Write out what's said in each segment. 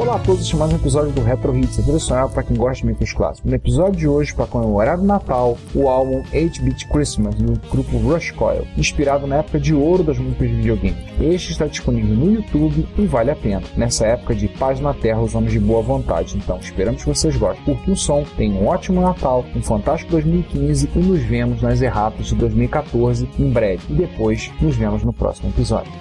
Olá a todos, este é mais um episódio do Retro Hits, a trilha sonora para quem gosta de micros clássicos. No episódio de hoje, para comemorar o Natal, o álbum 8-Bit Christmas, do grupo Rush Coil, inspirado na época de ouro das músicas de videogame. Este está disponível no YouTube e vale a pena, nessa época de paz na terra, os homens de boa vontade. Então, esperamos que vocês gostem. Curte o som, tenham um ótimo Natal, um fantástico 2015 e nos vemos nas erratas de 2014 em breve. E depois, nos vemos no próximo episódio.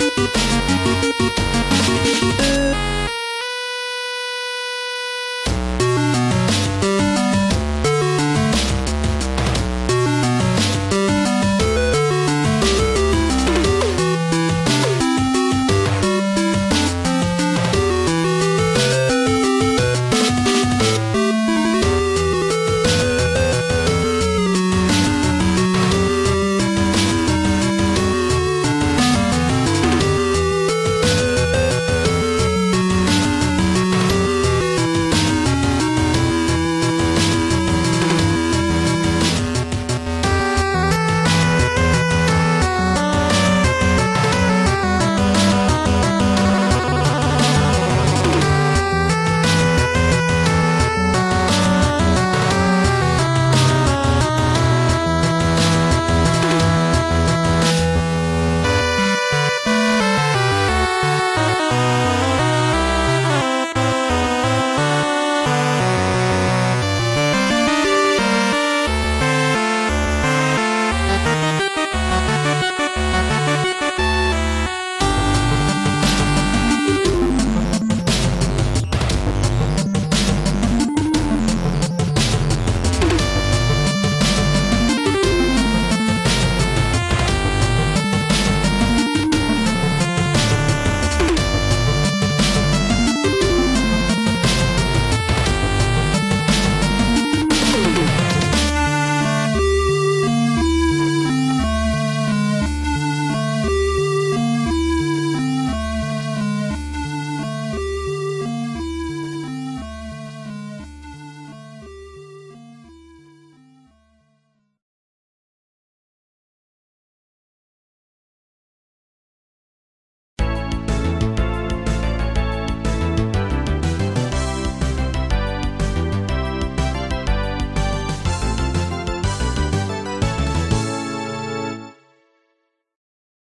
No hay.